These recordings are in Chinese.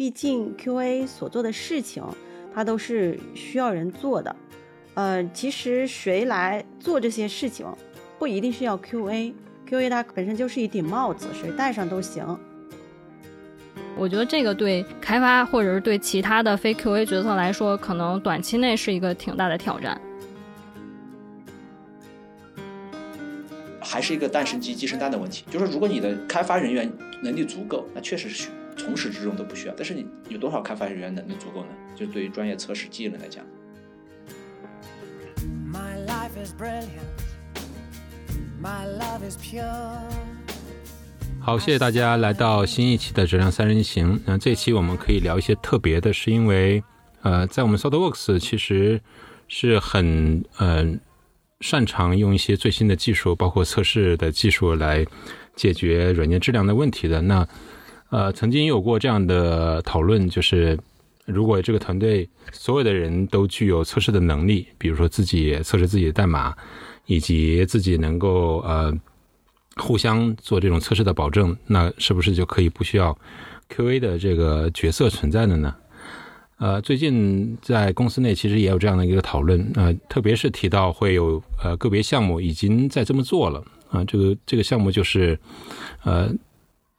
毕竟 QA 所做的事情，它都是需要人做的。呃，其实谁来做这些事情，不一定是要 QA，QA 它本身就是一顶帽子，谁戴上都行。我觉得这个对开发或者是对其他的非 QA 角色来说，可能短期内是一个挺大的挑战。还是一个蛋生鸡，鸡生蛋的问题。就是如果你的开发人员能力足够，那确实是从始至终都不需要。但是你有多少开发人员能力足够呢？就对于专业测试技能来讲。好，谢谢大家来到新一期的质量三人行。那这期我们可以聊一些特别的，是因为呃，在我们 SolidWorks 其实是很嗯擅长用一些最新的技术，包括测试的技术来解决软件质量的问题的。那呃，曾经有过这样的讨论，就是如果这个团队所有的人都具有测试的能力，比如说自己测试自己的代码，以及自己能够呃。互相做这种测试的保证，那是不是就可以不需要 QA 的这个角色存在的呢？呃，最近在公司内其实也有这样的一个讨论，呃，特别是提到会有呃个别项目已经在这么做了啊，这个这个项目就是呃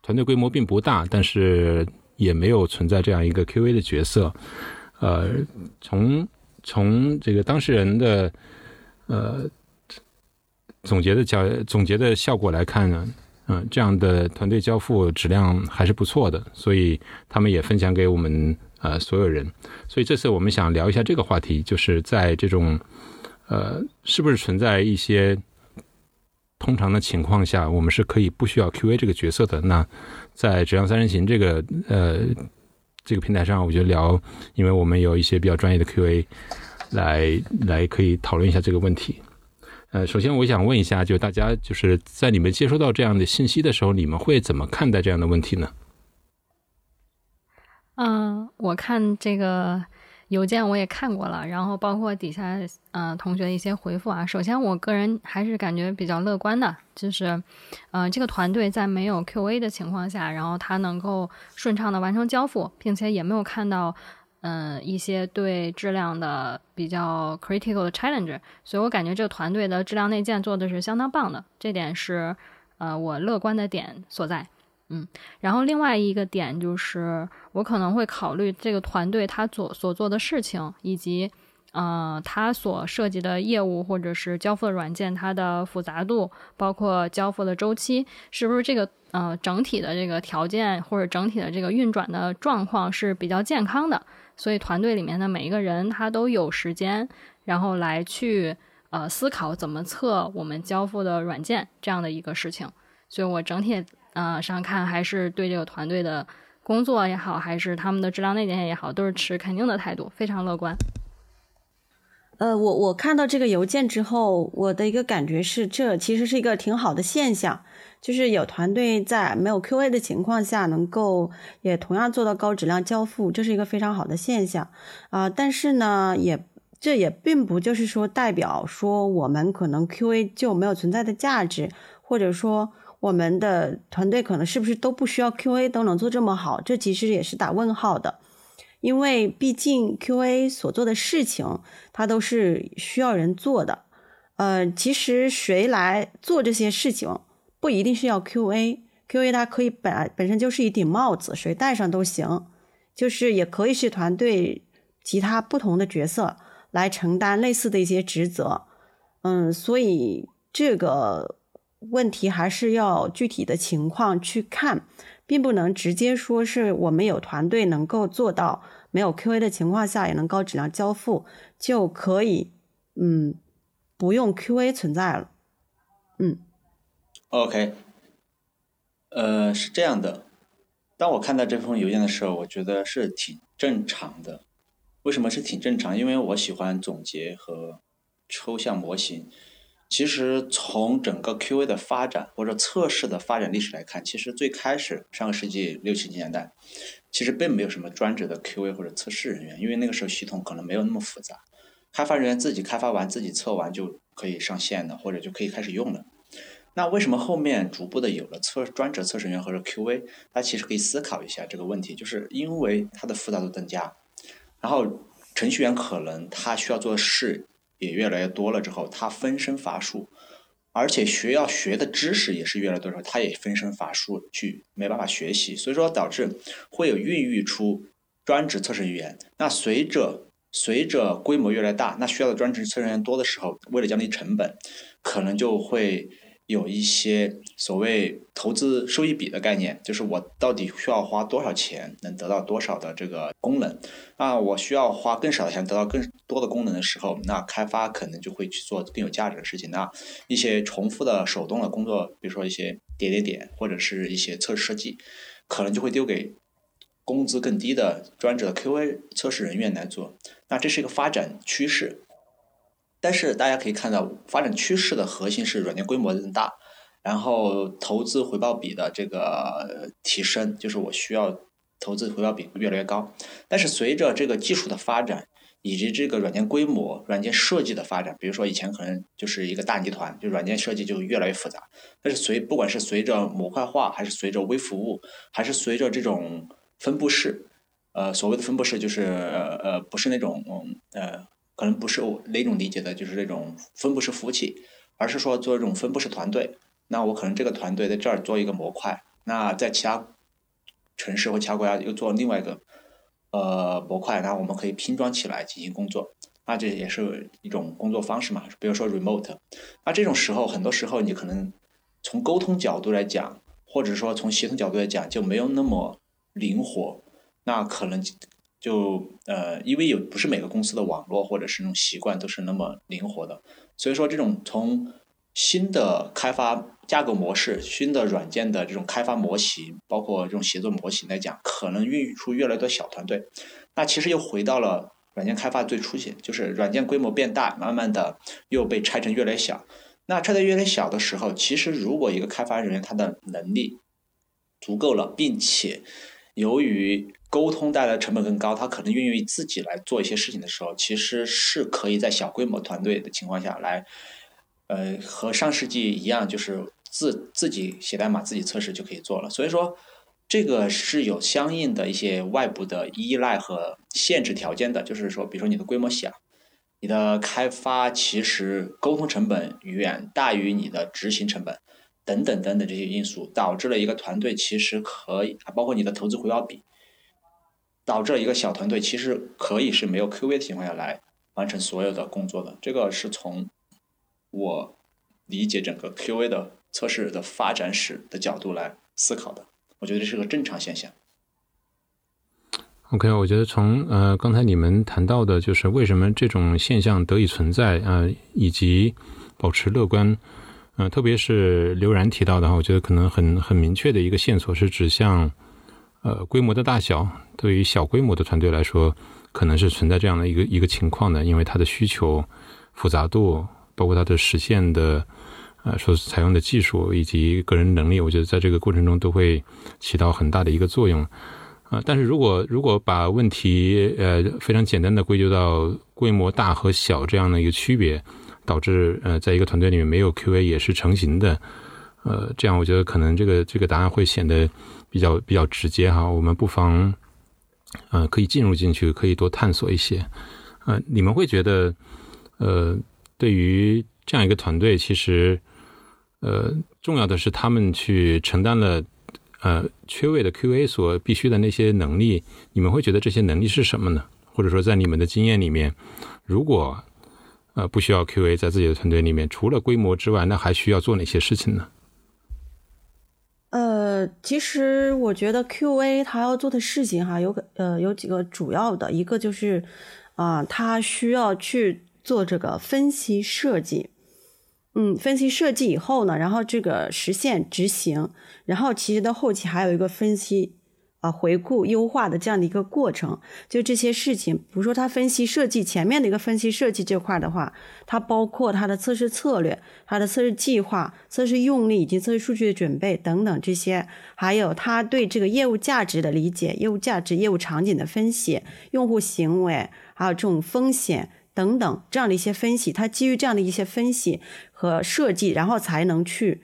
团队规模并不大，但是也没有存在这样一个 QA 的角色，呃，从从这个当事人的呃。总结的交总结的效果来看呢，嗯，这样的团队交付质量还是不错的，所以他们也分享给我们呃所有人。所以这次我们想聊一下这个话题，就是在这种呃是不是存在一些通常的情况下，我们是可以不需要 QA 这个角色的？那在质量三人行这个呃这个平台上，我觉得聊，因为我们有一些比较专业的 QA 来来可以讨论一下这个问题。呃，首先我想问一下，就大家就是在你们接收到这样的信息的时候，你们会怎么看待这样的问题呢？嗯，我看这个邮件我也看过了，然后包括底下嗯同学的一些回复啊。首先，我个人还是感觉比较乐观的，就是嗯这个团队在没有 QA 的情况下，然后他能够顺畅的完成交付，并且也没有看到。嗯，一些对质量的比较 critical 的 challenge，所以我感觉这个团队的质量内建做的是相当棒的，这点是呃我乐观的点所在。嗯，然后另外一个点就是我可能会考虑这个团队他所所做的事情，以及呃他所涉及的业务或者是交付的软件它的复杂度，包括交付的周期，是不是这个呃整体的这个条件或者整体的这个运转的状况是比较健康的。所以团队里面的每一个人，他都有时间，然后来去呃思考怎么测我们交付的软件这样的一个事情。所以我整体呃上看，还是对这个团队的工作也好，还是他们的质量内检也好，都是持肯定的态度，非常乐观。呃，我我看到这个邮件之后，我的一个感觉是，这其实是一个挺好的现象。就是有团队在没有 QA 的情况下，能够也同样做到高质量交付，这是一个非常好的现象啊。但是呢，也这也并不就是说代表说我们可能 QA 就没有存在的价值，或者说我们的团队可能是不是都不需要 QA 都能做这么好？这其实也是打问号的，因为毕竟 QA 所做的事情，它都是需要人做的。呃，其实谁来做这些事情？不一定是要 QA，QA 它可以本来本身就是一顶帽子，谁戴上都行。就是也可以是团队其他不同的角色来承担类似的一些职责。嗯，所以这个问题还是要具体的情况去看，并不能直接说是我们有团队能够做到没有 QA 的情况下也能高质量交付就可以，嗯，不用 QA 存在了，嗯。OK，呃，是这样的。当我看到这封邮件的时候，我觉得是挺正常的。为什么是挺正常？因为我喜欢总结和抽象模型。其实从整个 QA 的发展或者测试的发展历史来看，其实最开始上个世纪六七十年代，其实并没有什么专职的 QA 或者测试人员，因为那个时候系统可能没有那么复杂，开发人员自己开发完自己测完就可以上线了，或者就可以开始用了。那为什么后面逐步的有了测专职测试员或者 QA？大家其实可以思考一下这个问题，就是因为它的复杂度增加，然后程序员可能他需要做的事也越来越多了之后，他分身乏术，而且学要学的知识也是越来越多时候，他也分身乏术，去没办法学习，所以说导致会有孕育出专职测试员。那随着随着规模越来越大，那需要的专职测试人员多的时候，为了降低成本，可能就会。有一些所谓投资收益比的概念，就是我到底需要花多少钱能得到多少的这个功能？啊，我需要花更少的钱得到更多的功能的时候，那开发可能就会去做更有价值的事情。那一些重复的手动的工作，比如说一些点点点或者是一些测试设计，可能就会丢给工资更低的专职的 QA 测试人员来做。那这是一个发展趋势。但是大家可以看到，发展趋势的核心是软件规模增大，然后投资回报比的这个提升，就是我需要投资回报比越来越高。但是随着这个技术的发展，以及这个软件规模、软件设计的发展，比如说以前可能就是一个大集团，就软件设计就越来越复杂。但是随不管是随着模块化，还是随着微服务，还是随着这种分布式，呃，所谓的分布式就是呃不是那种呃。可能不是我那种理解的，就是这种分布式服务器，而是说做一种分布式团队。那我可能这个团队在这儿做一个模块，那在其他城市或其他国家又做另外一个呃模块，然后我们可以拼装起来进行工作。那这也是一种工作方式嘛？比如说 remote。那这种时候，很多时候你可能从沟通角度来讲，或者说从协同角度来讲，就没有那么灵活。那可能。就呃，因为有不是每个公司的网络或者是那种习惯都是那么灵活的，所以说这种从新的开发架构模式、新的软件的这种开发模型，包括这种协作模型来讲，可能孕育出越来越多小团队。那其实又回到了软件开发最初期，就是软件规模变大，慢慢的又被拆成越来越小。那拆的越来越小的时候，其实如果一个开发人员他的能力足够了，并且由于沟通带来成本更高，他可能愿意自己来做一些事情的时候，其实是可以在小规模团队的情况下来，呃，和上世纪一样，就是自自己写代码、自己测试就可以做了。所以说，这个是有相应的一些外部的依赖和限制条件的。就是说，比如说你的规模小，你的开发其实沟通成本远大于你的执行成本，等等等等这些因素，导致了一个团队其实可以，包括你的投资回报比。导致一个小团队其实可以是没有 QV 的情况下来完成所有的工作的，这个是从我理解整个 QV 的测试的发展史的角度来思考的，我觉得这是个正常现象。OK，我觉得从呃刚才你们谈到的就是为什么这种现象得以存在啊，以及保持乐观，嗯，特别是刘然提到的话，我觉得可能很很明确的一个线索是指向。呃，规模的大小对于小规模的团队来说，可能是存在这样的一个一个情况的，因为它的需求复杂度，包括它的实现的呃所采用的技术以及个人能力，我觉得在这个过程中都会起到很大的一个作用啊。但是如果如果把问题呃非常简单的归咎到规模大和小这样的一个区别，导致呃在一个团队里面没有 QA 也是成型的，呃，这样我觉得可能这个这个答案会显得。比较比较直接哈，我们不妨，呃，可以进入进去，可以多探索一些。呃，你们会觉得，呃，对于这样一个团队，其实，呃，重要的是他们去承担了，呃，缺位的 QA 所必须的那些能力。你们会觉得这些能力是什么呢？或者说，在你们的经验里面，如果呃不需要 QA 在自己的团队里面，除了规模之外，那还需要做哪些事情呢？其实我觉得 QA 他要做的事情哈，有个呃有几个主要的，一个就是啊，他需要去做这个分析设计，嗯，分析设计以后呢，然后这个实现执行，然后其实到后期还有一个分析。啊，回顾优化的这样的一个过程，就这些事情，比如说他分析设计前面的一个分析设计这块的话，它包括它的测试策略、它的测试计划、测试用例以及测试数据的准备等等这些，还有他对这个业务价值的理解、业务价值、业务场景的分析、用户行为，还有这种风险等等这样的一些分析，他基于这样的一些分析和设计，然后才能去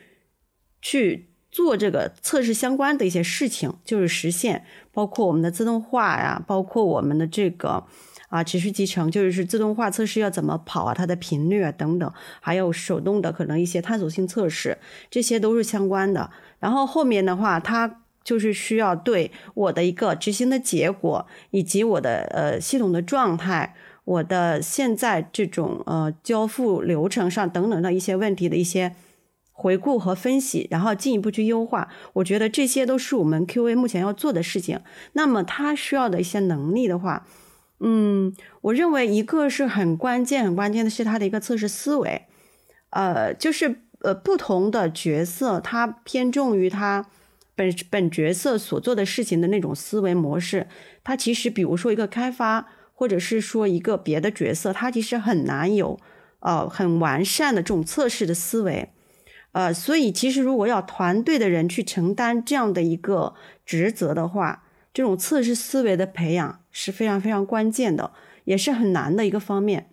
去做这个测试相关的一些事情，就是实现，包括我们的自动化呀，包括我们的这个啊持续集成，就是自动化测试要怎么跑啊，它的频率啊等等，还有手动的可能一些探索性测试，这些都是相关的。然后后面的话，它就是需要对我的一个执行的结果，以及我的呃系统的状态。我的现在这种呃交付流程上等等的一些问题的一些回顾和分析，然后进一步去优化，我觉得这些都是我们 QA 目前要做的事情。那么它需要的一些能力的话，嗯，我认为一个是很关键、很关键的是它的一个测试思维，呃，就是呃不同的角色，它偏重于它本本角色所做的事情的那种思维模式。它其实比如说一个开发。或者是说一个别的角色，他其实很难有呃很完善的这种测试的思维，呃，所以其实如果要团队的人去承担这样的一个职责的话，这种测试思维的培养是非常非常关键的，也是很难的一个方面。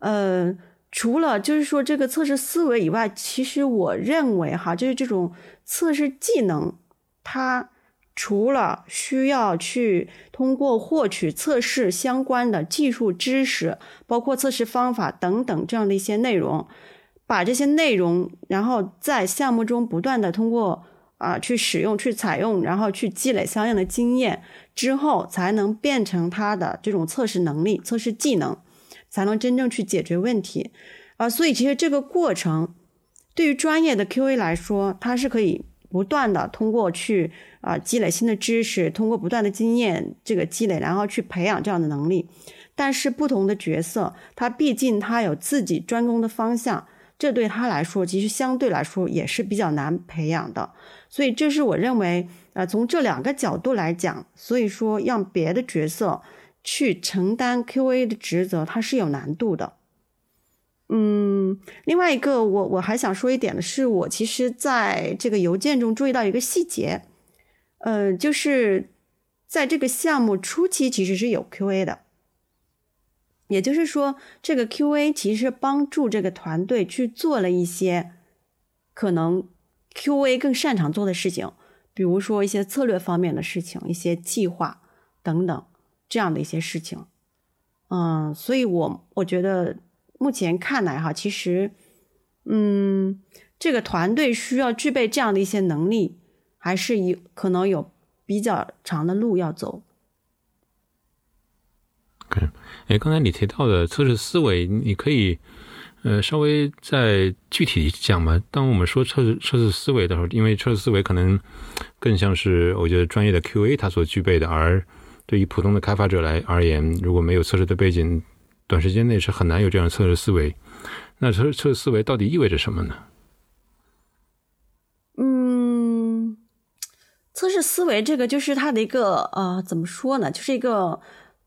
呃，除了就是说这个测试思维以外，其实我认为哈，就是这种测试技能，它。除了需要去通过获取测试相关的技术知识，包括测试方法等等这样的一些内容，把这些内容，然后在项目中不断的通过啊去使用、去采用，然后去积累相应的经验之后，才能变成他的这种测试能力、测试技能，才能真正去解决问题啊。所以其实这个过程对于专业的 QA 来说，它是可以不断的通过去。啊，积累新的知识，通过不断的经验这个积累，然后去培养这样的能力。但是不同的角色，他毕竟他有自己专攻的方向，这对他来说其实相对来说也是比较难培养的。所以这是我认为，呃，从这两个角度来讲，所以说让别的角色去承担 QA 的职责，它是有难度的。嗯，另外一个我我还想说一点的是，我其实在这个邮件中注意到一个细节。呃，就是在这个项目初期，其实是有 QA 的，也就是说，这个 QA 其实帮助这个团队去做了一些可能 QA 更擅长做的事情，比如说一些策略方面的事情、一些计划等等这样的一些事情。嗯，所以我我觉得目前看来哈，其实，嗯，这个团队需要具备这样的一些能力。还是有可能有比较长的路要走。OK，哎，刚才你提到的测试思维，你可以呃稍微再具体讲吗？当我们说测试测试思维的时候，因为测试思维可能更像是我觉得专业的 QA 他所具备的，而对于普通的开发者来而言，如果没有测试的背景，短时间内是很难有这样的测试思维。那测测试思维到底意味着什么呢？嗯测试思维这个就是它的一个呃，怎么说呢？就是一个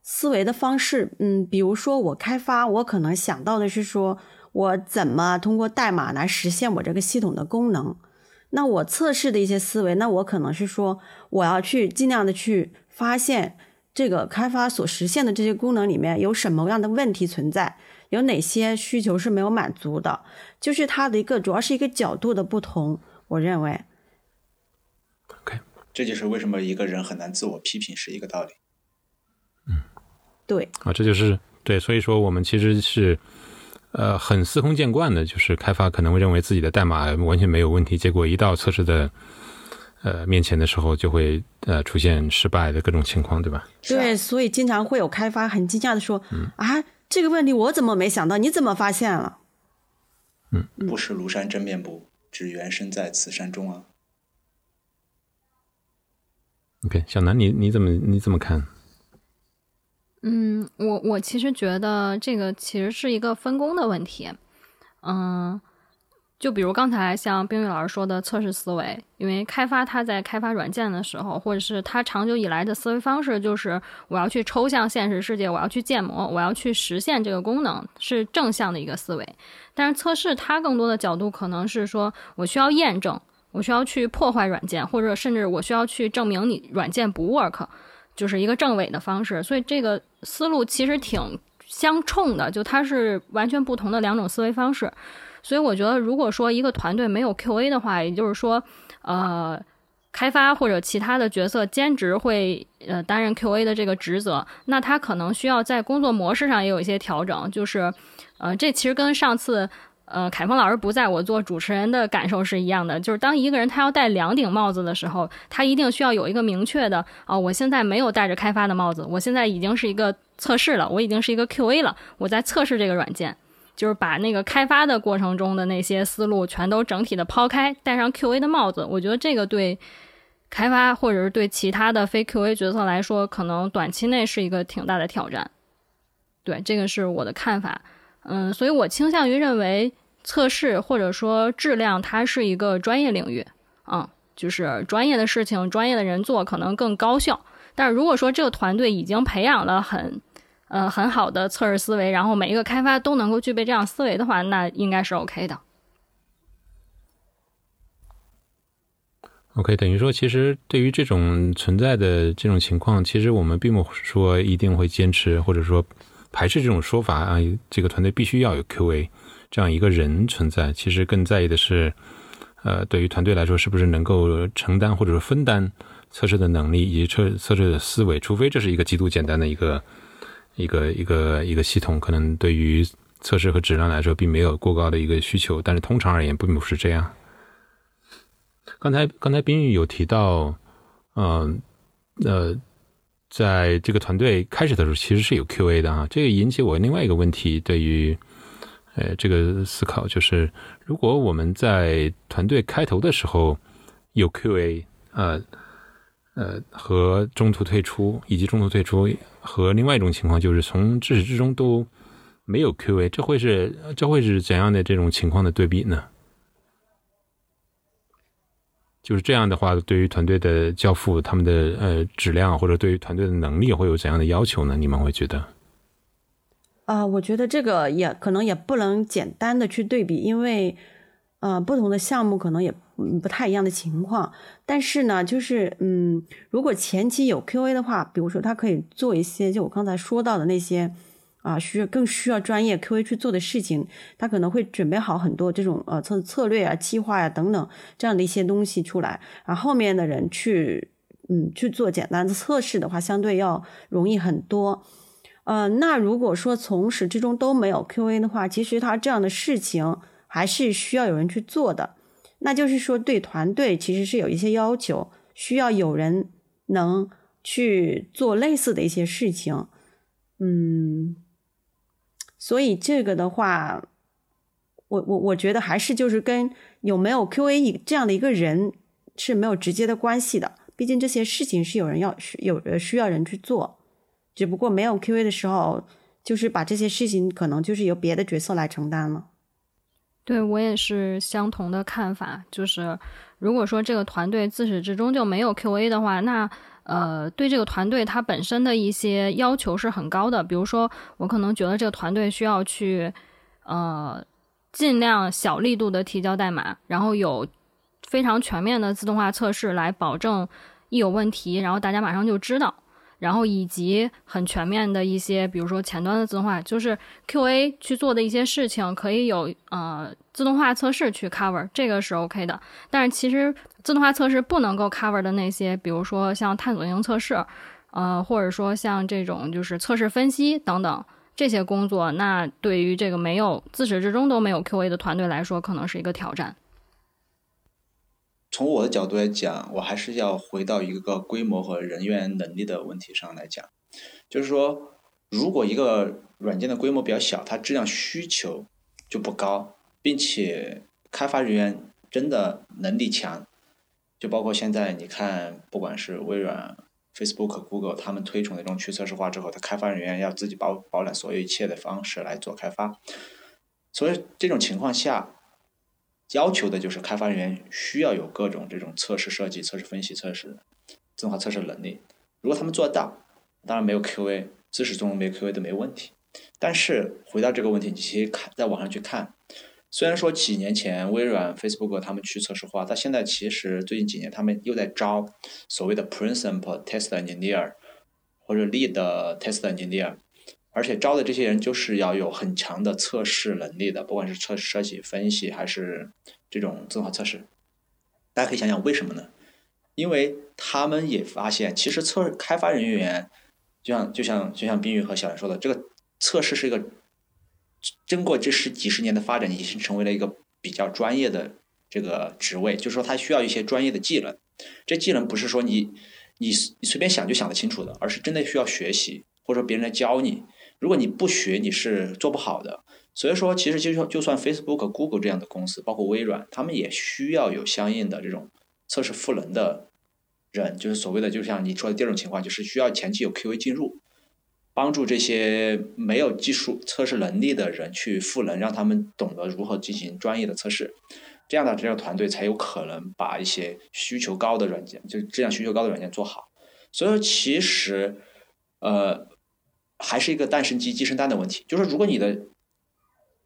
思维的方式。嗯，比如说我开发，我可能想到的是说，我怎么通过代码来实现我这个系统的功能。那我测试的一些思维，那我可能是说，我要去尽量的去发现这个开发所实现的这些功能里面有什么样的问题存在，有哪些需求是没有满足的。就是它的一个主要是一个角度的不同，我认为。OK。这就是为什么一个人很难自我批评是一个道理。嗯，对。啊，这就是对，所以说我们其实是呃很司空见惯的，就是开发可能会认为自己的代码完全没有问题，结果一到测试的呃面前的时候，就会呃出现失败的各种情况，对吧？对，所以经常会有开发很惊讶的说：“啊，这个问题我怎么没想到？你怎么发现了？”嗯，不识庐山真面目，只缘身在此山中啊。OK，小南，你你怎么你怎么看？嗯，我我其实觉得这个其实是一个分工的问题。嗯，就比如刚才像冰玉老师说的测试思维，因为开发他在开发软件的时候，或者是他长久以来的思维方式，就是我要去抽象现实世界，我要去建模，我要去实现这个功能，是正向的一个思维。但是测试它更多的角度可能是说我需要验证。我需要去破坏软件，或者甚至我需要去证明你软件不 work，就是一个政委的方式。所以这个思路其实挺相冲的，就它是完全不同的两种思维方式。所以我觉得，如果说一个团队没有 QA 的话，也就是说，呃，开发或者其他的角色兼职会呃担任 QA 的这个职责，那他可能需要在工作模式上也有一些调整。就是，呃，这其实跟上次。呃，凯峰老师不在我做主持人的感受是一样的，就是当一个人他要戴两顶帽子的时候，他一定需要有一个明确的哦，我现在没有戴着开发的帽子，我现在已经是一个测试了，我已经是一个 QA 了，我在测试这个软件，就是把那个开发的过程中的那些思路全都整体的抛开，戴上 QA 的帽子，我觉得这个对开发或者是对其他的非 QA 角色来说，可能短期内是一个挺大的挑战。对，这个是我的看法。嗯，所以我倾向于认为测试或者说质量，它是一个专业领域，嗯，就是专业的事情，专业的人做可能更高效。但是如果说这个团队已经培养了很，呃，很好的测试思维，然后每一个开发都能够具备这样思维的话，那应该是 OK 的。OK，等于说，其实对于这种存在的这种情况，其实我们并不说一定会坚持，或者说。排斥这种说法啊，这个团队必须要有 QA 这样一个人存在。其实更在意的是，呃，对于团队来说，是不是能够承担或者说分担测试的能力以及测测试的思维。除非这是一个极度简单的一个一个一个一个系统，可能对于测试和质量来说并没有过高的一个需求。但是通常而言，并不是这样。刚才刚才冰玉有提到，嗯，呃。在这个团队开始的时候，其实是有 QA 的啊。这个引起我另外一个问题，对于呃这个思考，就是如果我们在团队开头的时候有 QA，呃呃和中途退出，以及中途退出和另外一种情况，就是从至始至终都没有 QA，这会是这会是怎样的这种情况的对比呢？就是这样的话，对于团队的交付，他们的呃质量或者对于团队的能力会有怎样的要求呢？你们会觉得？啊，我觉得这个也可能也不能简单的去对比，因为呃不同的项目可能也不太一样的情况。但是呢，就是嗯，如果前期有 QA 的话，比如说他可以做一些，就我刚才说到的那些。啊，需要更需要专业 QA 去做的事情，他可能会准备好很多这种呃策策略啊、计划呀等等这样的一些东西出来，然后后面的人去嗯去做简单的测试的话，相对要容易很多。呃，那如果说从始至终都没有 QA 的话，其实他这样的事情还是需要有人去做的。那就是说，对团队其实是有一些要求，需要有人能去做类似的一些事情，嗯。所以这个的话，我我我觉得还是就是跟有没有 QA 这样的一个人是没有直接的关系的。毕竟这些事情是有人要有需要人去做，只不过没有 QA 的时候，就是把这些事情可能就是由别的角色来承担了。对我也是相同的看法，就是如果说这个团队自始至终就没有 QA 的话，那。呃，对这个团队它本身的一些要求是很高的，比如说，我可能觉得这个团队需要去，呃，尽量小力度的提交代码，然后有非常全面的自动化测试来保证一有问题，然后大家马上就知道。然后以及很全面的一些，比如说前端的自动化，就是 QA 去做的一些事情，可以有呃自动化测试去 cover，这个是 OK 的。但是其实自动化测试不能够 cover 的那些，比如说像探索型测试，呃，或者说像这种就是测试分析等等这些工作，那对于这个没有自始至终都没有 QA 的团队来说，可能是一个挑战。从我的角度来讲，我还是要回到一个规模和人员能力的问题上来讲，就是说，如果一个软件的规模比较小，它质量需求就不高，并且开发人员真的能力强，就包括现在你看，不管是微软、Facebook、Google，他们推崇的这种去测试化之后，他开发人员要自己包包揽所有一切的方式来做开发，所以这种情况下。要求的就是开发人员需要有各种这种测试设计、测试分析、测试自动化测试能力。如果他们做得到，当然没有 QA，自始至终没有 QA 都没问题。但是回到这个问题，你其实看在网上去看，虽然说几年前微软、Facebook 他们去测试化，但现在其实最近几年他们又在招所谓的 Principal Test Engineer 或者 Lead Test Engineer。而且招的这些人就是要有很强的测试能力的，不管是测设计、分析还是这种自动化测试。大家可以想想为什么呢？因为他们也发现，其实测开发人员，就像就像就像冰雨和小兰说的，这个测试是一个经过这十几十年的发展，已经成为了一个比较专业的这个职位，就是说他需要一些专业的技能。这技能不是说你你你随便想就想得清楚的，而是真的需要学习，或者说别人来教你。如果你不学，你是做不好的。所以说，其实就算就算 Facebook、Google 这样的公司，包括微软，他们也需要有相应的这种测试赋能的人，就是所谓的，就像你说的第二种情况，就是需要前期有 QA 进入，帮助这些没有技术测试能力的人去赋能，让他们懂得如何进行专业的测试，这样的这个团队才有可能把一些需求高的软件，就质量需求高的软件做好。所以说，其实，呃。还是一个蛋生鸡，鸡生蛋的问题。就是如果你的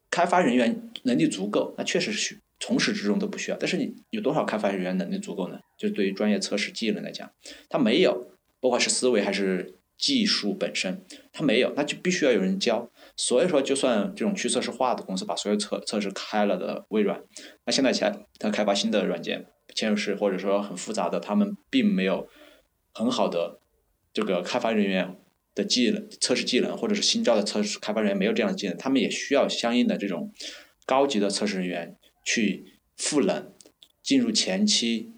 开发人员能力足够，那确实是需从始至终都不需要。但是你有多少开发人员能力足够呢？就对于专业测试技能来讲，他没有，不管是思维还是技术本身，他没有，那就必须要有人教。所以说，就算这种去测试化的公司把所有测测试开了的微软，那现在起来他开发新的软件，嵌入式或者说很复杂的，他们并没有很好的这个开发人员。的技能测试技能，或者是新招的测试开发人员没有这样的技能，他们也需要相应的这种高级的测试人员去赋能，进入前期，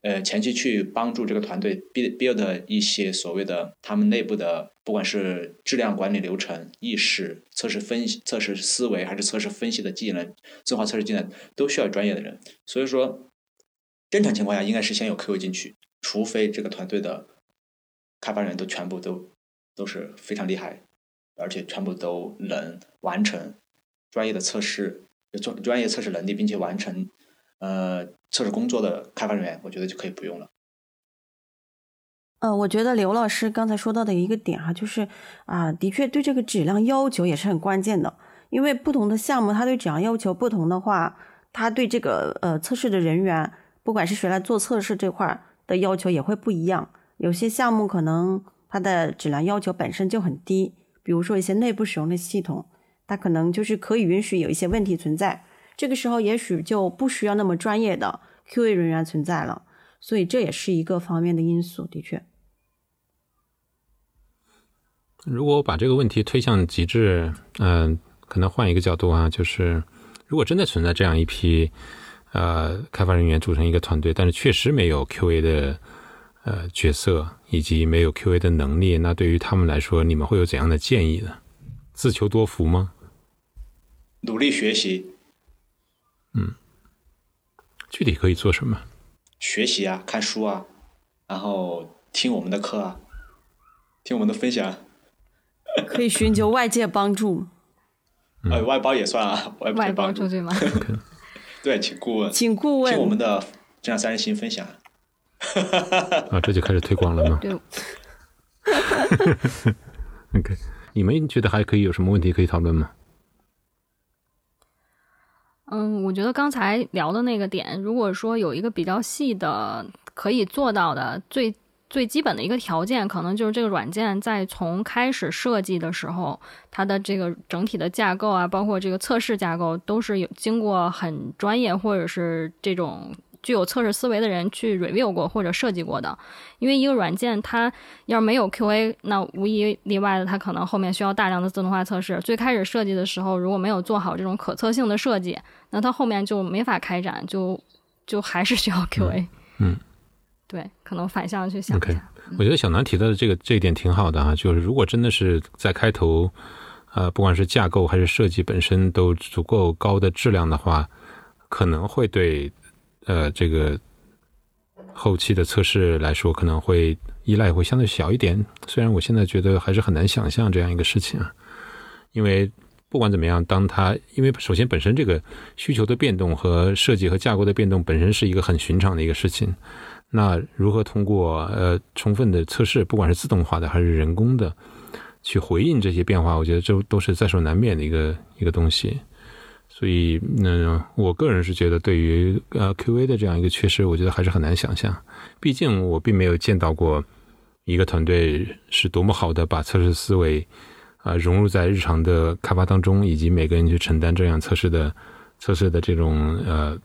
呃，前期去帮助这个团队 build build 一些所谓的他们内部的，不管是质量管理流程、意识、测试分析、测试思维，还是测试分析的技能、自动化测试技能，都需要专业的人。所以说，正常情况下应该是先有 QA 进去，除非这个团队的开发人都全部都。都是非常厉害，而且全部都能完成专业的测试，专专业测试能力，并且完成呃测试工作的开发人员，我觉得就可以不用了。呃，我觉得刘老师刚才说到的一个点哈，就是啊，的确对这个质量要求也是很关键的，因为不同的项目，它对质量要求不同的话，它对这个呃测试的人员，不管是谁来做测试这块的要求也会不一样，有些项目可能。它的质量要求本身就很低，比如说一些内部使用的系统，它可能就是可以允许有一些问题存在，这个时候也许就不需要那么专业的 QA 人员存在了，所以这也是一个方面的因素。的确，如果我把这个问题推向极致，嗯，可能换一个角度啊，就是如果真的存在这样一批呃开发人员组成一个团队，但是确实没有 QA 的。呃，角色以及没有 QA 的能力，那对于他们来说，你们会有怎样的建议呢？自求多福吗？努力学习。嗯，具体可以做什么？学习啊，看书啊，然后听我们的课啊，听我们的分享。可以寻求外界帮助。呃，外包也算啊，外外包出去吗？对，请顾问，请顾问，听我们的这样三人行分享。啊，这就开始推广了吗？对。OK，你们觉得还可以有什么问题可以讨论吗？嗯，我觉得刚才聊的那个点，如果说有一个比较细的可以做到的最最基本的一个条件，可能就是这个软件在从开始设计的时候，它的这个整体的架构啊，包括这个测试架构，都是有经过很专业或者是这种。具有测试思维的人去 review 过或者设计过的，因为一个软件它要是没有 QA，那无一例外的，它可能后面需要大量的自动化测试。最开始设计的时候，如果没有做好这种可测性的设计，那它后面就没法开展，就就还是需要 QA。嗯，对，可能反向去想一下。我觉得小南提到的这个这一点挺好的啊，就是如果真的是在开头，呃，不管是架构还是设计本身都足够高的质量的话，可能会对。呃，这个后期的测试来说，可能会依赖会相对小一点。虽然我现在觉得还是很难想象这样一个事情啊，因为不管怎么样，当它因为首先本身这个需求的变动和设计和架构的变动本身是一个很寻常的一个事情，那如何通过呃充分的测试，不管是自动化的还是人工的，去回应这些变化，我觉得这都是在所难免的一个一个东西。所以，那，我个人是觉得，对于呃 QA 的这样一个缺失，我觉得还是很难想象。毕竟我并没有见到过一个团队是多么好的把测试思维啊融入在日常的开发当中，以及每个人去承担这样测试的测试的这种呃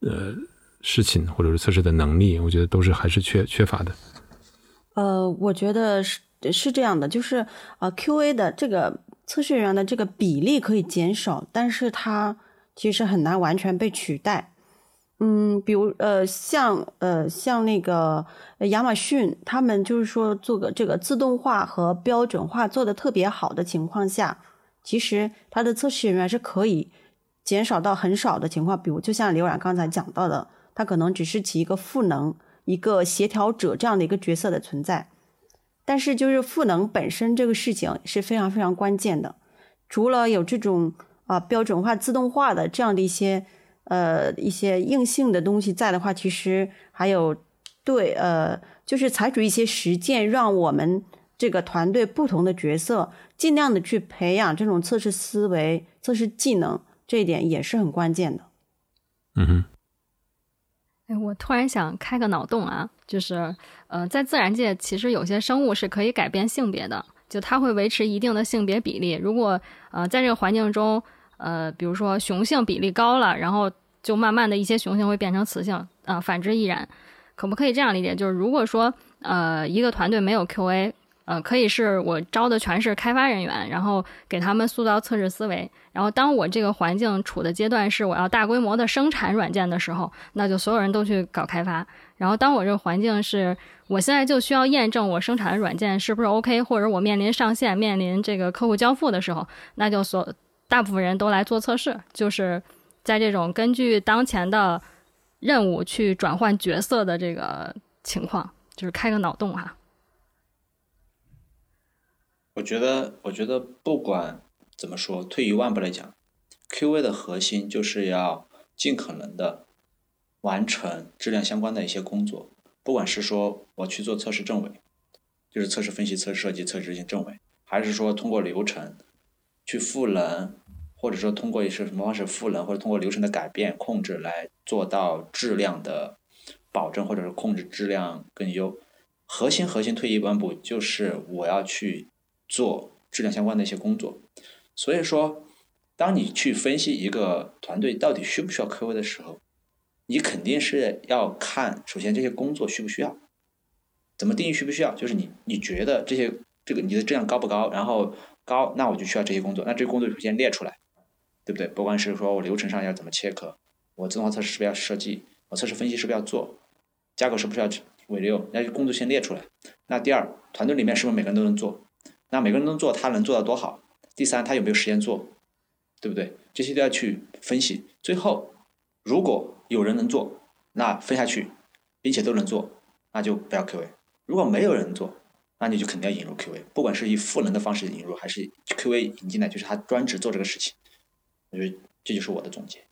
呃事情，或者是测试的能力，我觉得都是还是缺缺乏的。呃，我觉得是是这样的，就是呃，QA 的这个测试人员的这个比例可以减少，但是它其实很难完全被取代。嗯，比如呃，像呃像那个亚马逊，他们就是说做个这个自动化和标准化做的特别好的情况下，其实它的测试人员是可以减少到很少的情况。比如就像刘冉刚才讲到的，他可能只是起一个赋能、一个协调者这样的一个角色的存在。但是就是赋能本身这个事情是非常非常关键的，除了有这种啊标准化、自动化的这样的一些。呃，一些硬性的东西在的话，其实还有对呃，就是采取一些实践，让我们这个团队不同的角色尽量的去培养这种测试思维、测试技能，这一点也是很关键的。嗯哼。哎，我突然想开个脑洞啊，就是呃，在自然界其实有些生物是可以改变性别的，就它会维持一定的性别比例。如果呃在这个环境中。呃，比如说雄性比例高了，然后就慢慢的一些雄性会变成雌性，啊，反之亦然。可不可以这样理解？就是如果说呃一个团队没有 QA，呃，可以是我招的全是开发人员，然后给他们塑造测试思维。然后当我这个环境处的阶段是我要大规模的生产软件的时候，那就所有人都去搞开发。然后当我这个环境是我现在就需要验证我生产的软件是不是 OK，或者我面临上线、面临这个客户交付的时候，那就所。大部分人都来做测试，就是在这种根据当前的任务去转换角色的这个情况，就是开个脑洞哈。我觉得，我觉得不管怎么说，退一万步来讲，QA 的核心就是要尽可能的完成质量相关的一些工作，不管是说我去做测试证伪，就是测试分析、测试设计、测试执行证伪，还是说通过流程。去赋能，或者说通过一些什么方式赋能，或者通过流程的改变控制来做到质量的保证，或者是控制质量更优。核心核心退一万步，就是我要去做质量相关的一些工作。所以说，当你去分析一个团队到底需不需要 QA 的时候，你肯定是要看，首先这些工作需不需要，怎么定义需不需要？就是你你觉得这些这个你的质量高不高？然后。高，那我就需要这些工作。那这个工作首先列出来，对不对？不管是说我流程上要怎么切割，我自动化测试是不是要设计，我测试分析是不是要做，架构是不是要尾六，那就工作先列出来。那第二，团队里面是不是每个人都能做？那每个人都做，他能做到多好？第三，他有没有时间做？对不对？这些都要去分析。最后，如果有人能做，那分下去，并且都能做，那就不要 QA。如果没有人做，那你就肯定要引入 QA，不管是以赋能的方式引入，还是 QA 引进来，就是他专职做这个事情。我觉得这就是我的总结。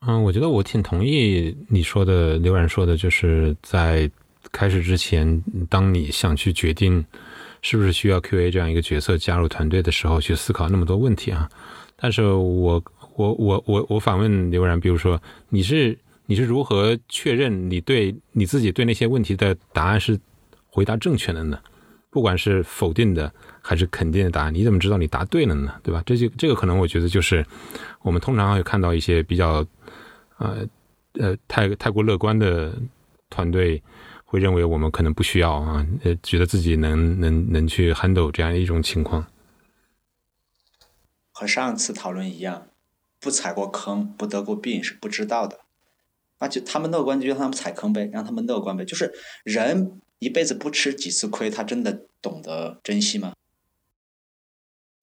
嗯，我觉得我挺同意你说的，刘然说的，就是在开始之前，当你想去决定是不是需要 QA 这样一个角色加入团队的时候，去思考那么多问题啊。但是我我我我我反问刘然，比如说你是你是如何确认你对你自己对那些问题的答案是？回答正确的呢？不管是否定的还是肯定的答案，你怎么知道你答对了呢？对吧？这就这个可能我觉得就是我们通常会看到一些比较呃呃太太过乐观的团队会认为我们可能不需要啊，呃觉得自己能能能去 handle 这样一种情况。和上次讨论一样，不踩过坑不得过病是不知道的。那就他们乐观就让他们踩坑呗，让他们乐观呗，就是人。一辈子不吃几次亏，他真的懂得珍惜吗？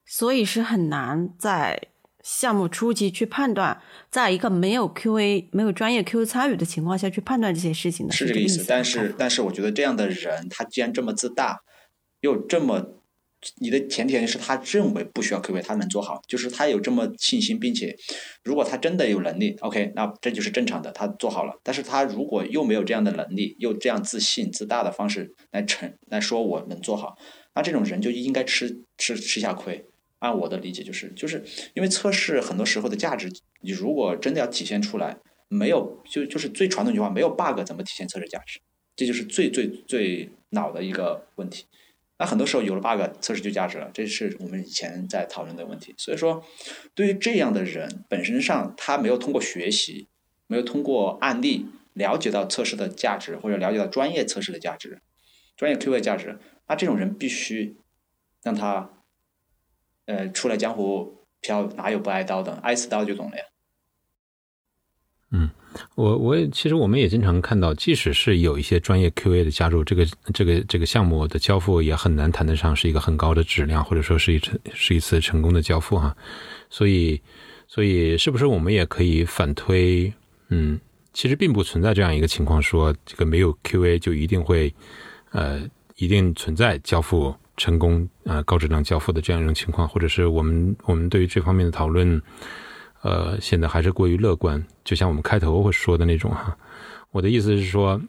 所以是很难在项目初期去判断，在一个没有 QA、没有专业 QA 参与的情况下去判断这些事情的。是这个意思，但是但是我觉得这样的人，他既然这么自大，又这么。你的前提是他认为不需要 QA，他能做好，就是他有这么信心，并且如果他真的有能力，OK，那这就是正常的，他做好了。但是他如果又没有这样的能力，又这样自信自大的方式来承来说我能做好，那这种人就应该吃吃吃下亏。按我的理解就是，就是因为测试很多时候的价值，你如果真的要体现出来，没有就就是最传统一句话，没有 bug 怎么体现测试价值？这就是最最最恼的一个问题。那很多时候有了 bug，测试就价值了，这是我们以前在讨论的问题。所以说，对于这样的人，本身上他没有通过学习，没有通过案例了解到测试的价值，或者了解到专业测试的价值、专业 QA 价值，那这种人必须让他，呃，出来江湖飘，哪有不挨刀的？挨死刀就懂了呀。嗯。我我其实我们也经常看到，即使是有一些专业 QA 的加入，这个这个这个项目的交付也很难谈得上是一个很高的质量，或者说是一次是一次成功的交付哈。所以所以是不是我们也可以反推？嗯，其实并不存在这样一个情况，说这个没有 QA 就一定会呃一定存在交付成功呃高质量交付的这样一种情况，或者是我们我们对于这方面的讨论。呃，现在还是过于乐观，就像我们开头会说的那种哈。我的意思是说，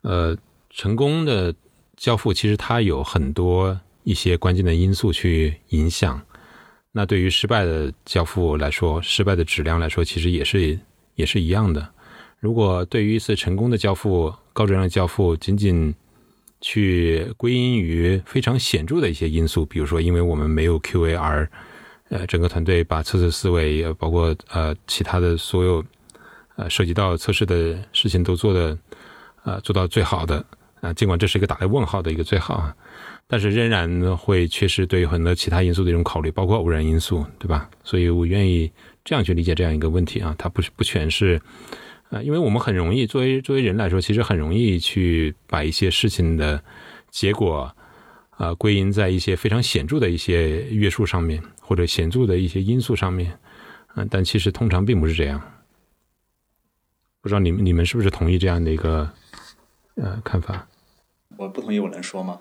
呃，成功的交付其实它有很多一些关键的因素去影响。那对于失败的交付来说，失败的质量来说，其实也是也是一样的。如果对于一次成功的交付、高质量交付，仅仅去归因于非常显著的一些因素，比如说因为我们没有 QA 而呃，整个团队把测试思维，包括呃其他的所有呃涉及到测试的事情都做的呃做到最好的啊，尽管这是一个打了问号的一个最好啊，但是仍然会缺失对很多其他因素的一种考虑，包括偶然因素，对吧？所以我愿意这样去理解这样一个问题啊，它不是不全是呃，因为我们很容易作为作为人来说，其实很容易去把一些事情的结果啊归因在一些非常显著的一些约束上面。或者显著的一些因素上面，嗯，但其实通常并不是这样。不知道你们你们是不是同意这样的一个呃看法？我不同意，我能说吗？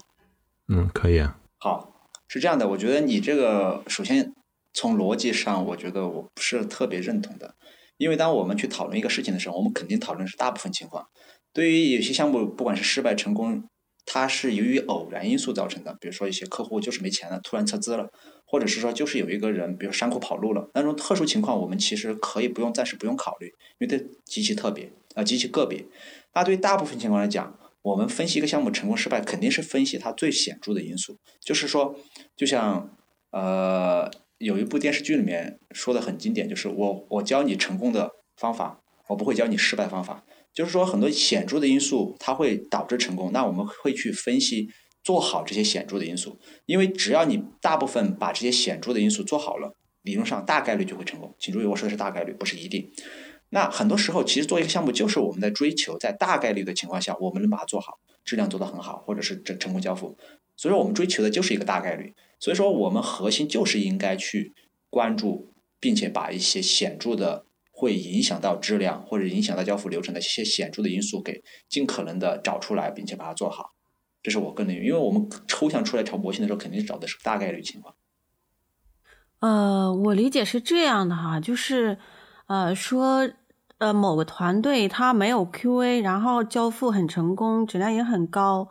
嗯，可以啊。好，是这样的，我觉得你这个首先从逻辑上，我觉得我不是特别认同的，因为当我们去讨论一个事情的时候，我们肯定讨论是大部分情况。对于有些项目，不管是失败成功，它是由于偶然因素造成的，比如说一些客户就是没钱了，突然撤资了。或者是说，就是有一个人，比如山库跑路了，那种特殊情况，我们其实可以不用，暂时不用考虑，因为它极其特别啊，极其个别。那对于大部分情况来讲，我们分析一个项目成功失败，肯定是分析它最显著的因素。就是说，就像呃，有一部电视剧里面说的很经典，就是我我教你成功的方法，我不会教你失败方法。就是说，很多显著的因素它会导致成功，那我们会去分析。做好这些显著的因素，因为只要你大部分把这些显著的因素做好了，理论上大概率就会成功。请注意，我说的是大概率，不是一定。那很多时候，其实做一个项目就是我们在追求在大概率的情况下，我们能把它做好，质量做得很好，或者是成成功交付。所以说，我们追求的就是一个大概率。所以说，我们核心就是应该去关注，并且把一些显著的会影响到质量或者影响到交付流程的一些显著的因素给尽可能的找出来，并且把它做好。这是我个人，因为我们抽象出来找模型的时候，肯定是找的是大概率情况。呃，我理解是这样的哈，就是呃说呃某个团队他没有 QA，然后交付很成功，质量也很高，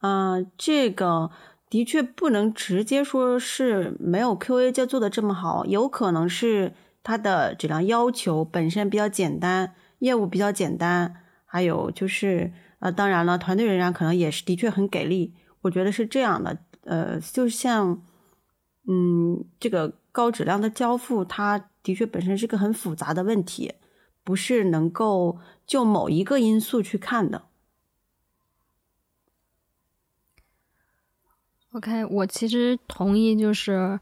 嗯，这个的确不能直接说是没有 QA 就做的这么好，有可能是它的质量要求本身比较简单，业务比较简单，还有就是。呃，当然了，团队人员可能也是的确很给力，我觉得是这样的。呃，就像，嗯，这个高质量的交付，它的确本身是个很复杂的问题，不是能够就某一个因素去看的。OK，我其实同意，就是。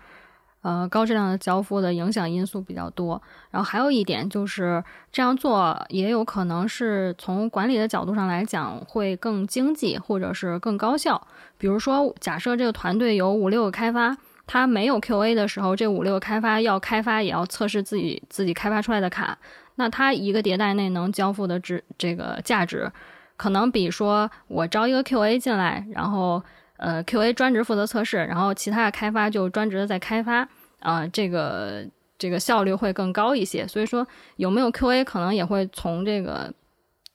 呃，高质量的交付的影响因素比较多，然后还有一点就是这样做也有可能是从管理的角度上来讲会更经济或者是更高效。比如说，假设这个团队有五六个开发，他没有 QA 的时候，这五六个开发要开发也要测试自己自己开发出来的卡，那他一个迭代内能交付的值这个价值，可能比说我招一个 QA 进来，然后。呃，QA 专职负责测试，然后其他的开发就专职的在开发，啊，这个这个效率会更高一些。所以说，有没有 QA 可能也会从这个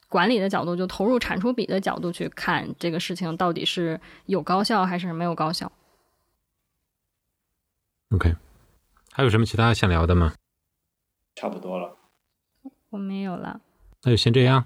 管理的角度，就投入产出比的角度去看这个事情到底是有高效还是没有高效。OK，还有什么其他想聊的吗？差不多了，我没有了，那就先这样。